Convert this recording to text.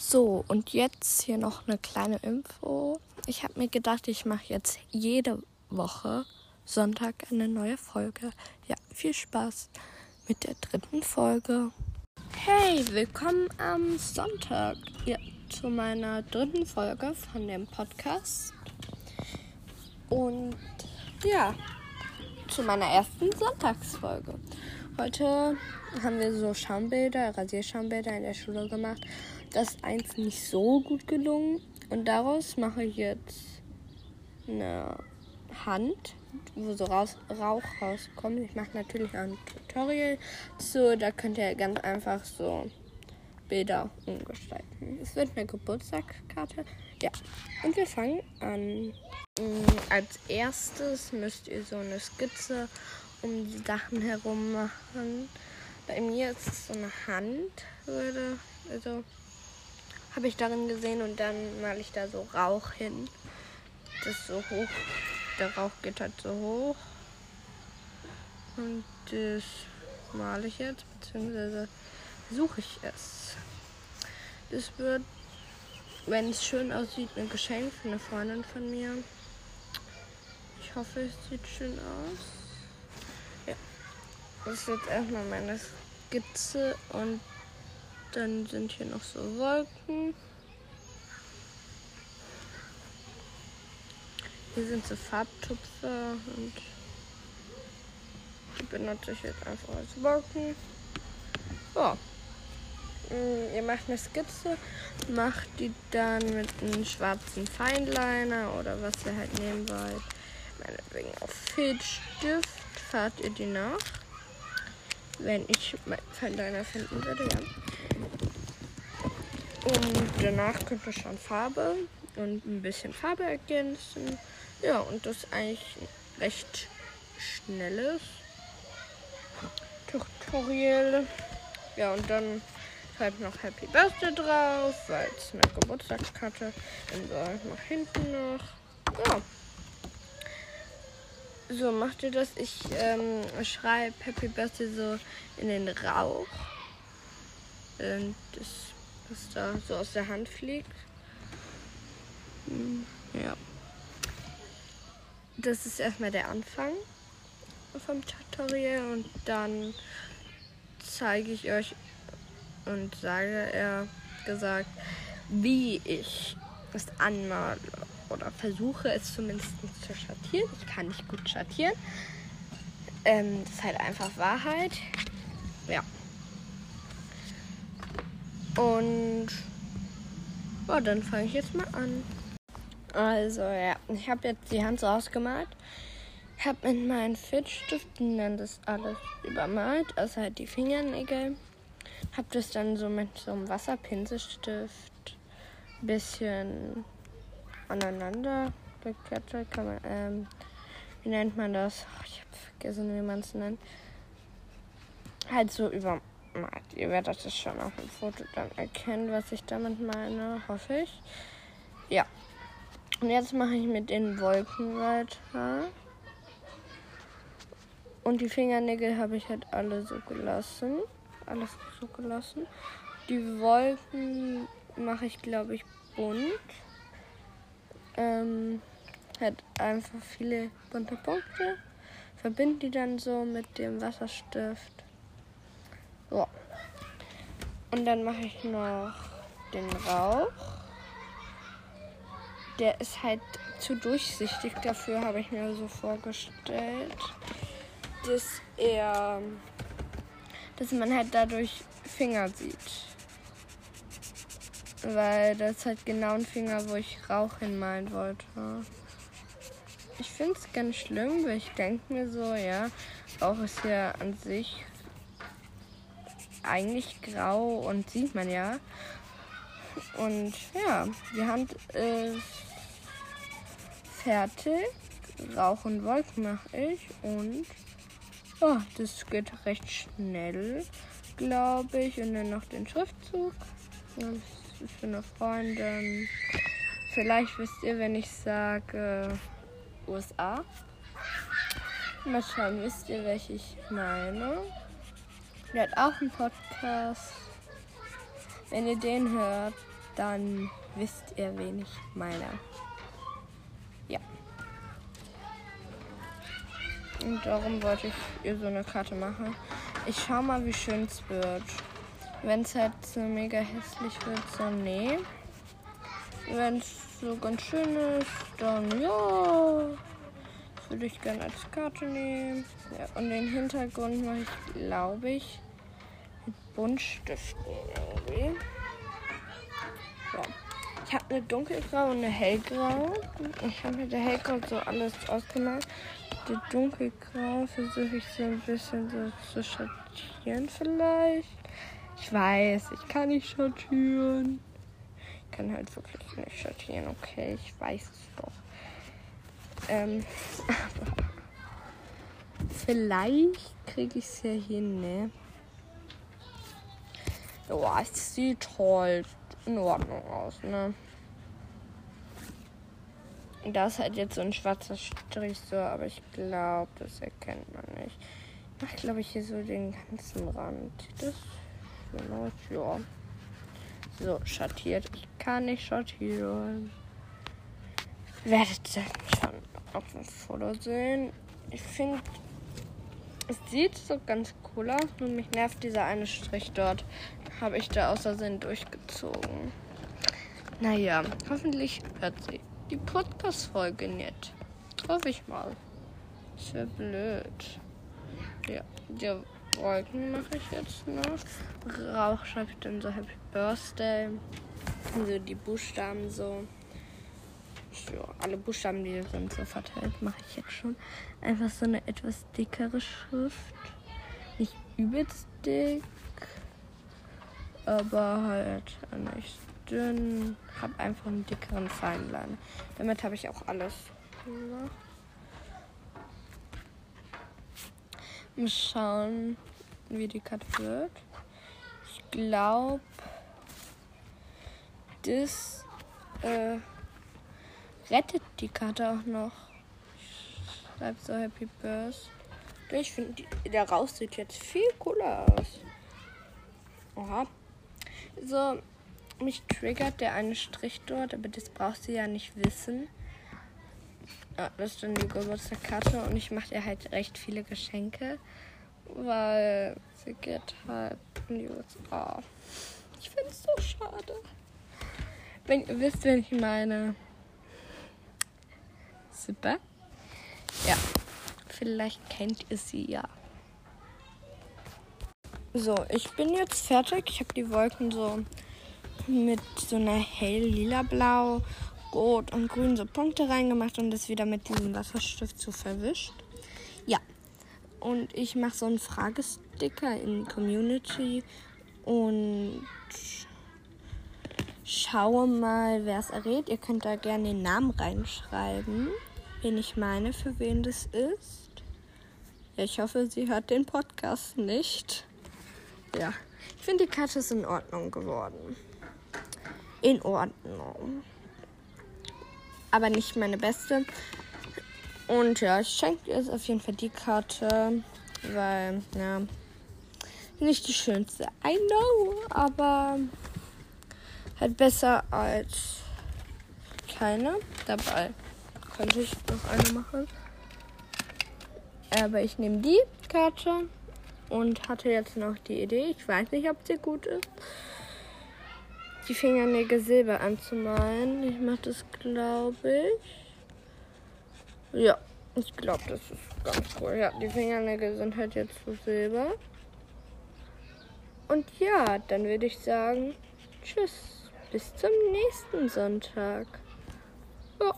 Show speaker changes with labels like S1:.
S1: So, und jetzt hier noch eine kleine Info. Ich habe mir gedacht, ich mache jetzt jede Woche Sonntag eine neue Folge. Ja, viel Spaß mit der dritten Folge. Hey, willkommen am Sonntag ja, zu meiner dritten Folge von dem Podcast. Und ja, zu meiner ersten Sonntagsfolge. Heute haben wir so Schaumbilder, Rasierschaumbilder in der Schule gemacht. Das ist eins nicht so gut gelungen. Und daraus mache ich jetzt eine Hand, wo so raus, Rauch rauskommt. Ich mache natürlich auch ein Tutorial zu. Da könnt ihr ganz einfach so Bilder umgestalten. Es wird eine Geburtstagskarte. Ja, und wir fangen an. Mm, als erstes müsst ihr so eine Skizze um die Sachen herum machen. Bei mir ist es so eine Hand, würde, also habe ich darin gesehen und dann male ich da so Rauch hin. Das ist so hoch, der Rauch geht halt so hoch. Und das male ich jetzt, beziehungsweise suche ich es. Das wird, wenn es schön aussieht, ein Geschenk für eine Freundin von mir. Ich hoffe, es sieht schön aus. Ja. Das ist jetzt erstmal meine Skizze und dann sind hier noch so Wolken. Hier sind so Farbtupfer und die benutze ich jetzt einfach als Wolken. Ja. Mm, ihr macht eine Skizze, macht die dann mit einem schwarzen Feinliner oder was ihr halt nehmen wollt. Meinetwegen auf Filzstift fahrt ihr die nach. Wenn ich meinen Feinliner finden würde, ja. Und danach könnt ihr schon Farbe und ein bisschen Farbe ergänzen. Ja, und das ist eigentlich ein recht schnelles Tutorial. Ja, und dann schreibt noch Happy Birthday drauf, weil es eine Geburtstagskarte. Dann so nach hinten noch. Ja. So, macht ihr das? Ich ähm, schreibe Happy Birthday so in den Rauch. Und das was da so aus der Hand fliegt. Hm, ja. Das ist erstmal der Anfang vom Tutorial und dann zeige ich euch und sage er gesagt, wie ich es anmale oder versuche es zumindest zu schattieren. Ich kann nicht gut schattieren. Ähm, das ist halt einfach Wahrheit. Ja. Und ja, dann fange ich jetzt mal an. Also ja, ich habe jetzt die Hand so ausgemalt. Ich habe mit meinen Filzstiften dann das alles übermalt, also halt die Fingernägel. Habe das dann so mit so einem Wasserpinselstift ein bisschen aneinander geklettert. Ähm, wie nennt man das? Oh, ich habe vergessen, wie man es nennt. Halt so über Ihr werdet es schon auf dem Foto dann erkennen, was ich damit meine, hoffe ich. Ja. Und jetzt mache ich mit den Wolken weiter. Und die Fingernägel habe ich halt alle so gelassen. Alles so gelassen. Die Wolken mache ich, glaube ich, bunt. Ähm, hat einfach viele bunte Punkte. Verbinde die dann so mit dem Wasserstift. So. Und dann mache ich noch den Rauch. Der ist halt zu durchsichtig. Dafür habe ich mir so vorgestellt, dass er, dass man halt dadurch Finger sieht. Weil das halt genau ein Finger, wo ich Rauch hinmalen wollte. Ich finde es ganz schlimm, weil ich denke mir so, ja, Rauch ist ja an sich eigentlich grau und sieht man ja. Und ja, die Hand ist fertig. Rauch und Wolken mache ich und oh, das geht recht schnell, glaube ich. Und dann noch den Schriftzug. Das ist für eine Freundin. Vielleicht wisst ihr, wenn ich sage USA. Mal schauen, wisst ihr, welche ich meine. Der hat auch einen Podcast. Wenn ihr den hört, dann wisst ihr, wen ich meine. Ja. Und darum wollte ich ihr so eine Karte machen. Ich schau mal, wie schön es wird. Wenn es halt so mega hässlich wird, so nee. Wenn es so ganz schön ist, dann ja. Würde ich gerne als Karte nehmen. Ja, und den Hintergrund mache ich, glaube ich, mit Buntstiften irgendwie. Ja. Ich habe eine dunkelgraue und eine hellgraue. Ich habe mit der hellgraue so alles ausgemalt. Die dunkelgraue versuche ich so ein bisschen so zu schattieren vielleicht. Ich weiß, ich kann nicht schattieren. Ich kann halt wirklich nicht schattieren, okay, ich weiß es doch. Ähm, vielleicht kriege ich es ja hin, ne? Ja, es sieht halt in Ordnung aus, ne? Da ist halt jetzt so ein schwarzer Strich so, aber ich glaube, das erkennt man nicht. Ich mache, glaube ich, hier so den ganzen Rand. Das genau, ja. So, schattiert. Ich kann nicht schattieren. Werdet ihr schon auf dem Foto sehen. Ich finde, es sieht so ganz cool aus, nur mich nervt dieser eine Strich dort. Habe ich da außersehen durchgezogen. Naja, hoffentlich hört sie die Podcast-Folge nicht. Hoffe ich mal. Ist ja blöd. Ja, die Wolken mache ich jetzt noch. Rauch schreibe ich dann so Happy Birthday. Also die Buchstaben so. Ja, alle Buchstaben, die sind so verteilt, mache ich jetzt schon. Einfach so eine etwas dickere Schrift. Nicht übelst dick, aber halt nicht dünn. Hab einfach einen dickeren Feinliner. Damit habe ich auch alles gemacht. Mal schauen, wie die Karte wird. Ich glaube, das äh, rettet die Karte auch noch. Ich schreibe so Happy Birthday. Ich finde, der raus sieht jetzt viel cooler aus. Oha. So, mich triggert der eine Strich dort, aber das braucht sie ja nicht wissen. Ja, das ist dann die Geburtstagskarte und ich mache ihr halt recht viele Geschenke, weil sie geht halt in die USA. Ich finde es so schade. Wenn ihr wisst, wen ich meine. Super. Ja, vielleicht kennt ihr sie ja. So, ich bin jetzt fertig. Ich habe die Wolken so mit so einer hell lila blau, rot und grün so Punkte reingemacht und das wieder mit diesem Wasserstift so verwischt. Ja. Und ich mache so einen Fragesticker in Community und schaue mal, wer es errät. Ihr könnt da gerne den Namen reinschreiben, wen ich meine, für wen das ist. Ich hoffe, sie hört den Podcast nicht. Ja, ich finde die Karte ist in Ordnung geworden in Ordnung. Aber nicht meine beste. Und ja, ich schenke jetzt auf jeden Fall die Karte, weil, ja, nicht die schönste. I know, aber halt besser als keine. Dabei könnte ich noch eine machen. Aber ich nehme die Karte und hatte jetzt noch die Idee. Ich weiß nicht, ob sie gut ist die Fingernägel silber anzumalen. Ich mache das, glaube ich. Ja, ich glaube, das ist ganz cool. Ja, die Fingernägel sind halt jetzt so silber. Und ja, dann würde ich sagen, tschüss. Bis zum nächsten Sonntag. Ja.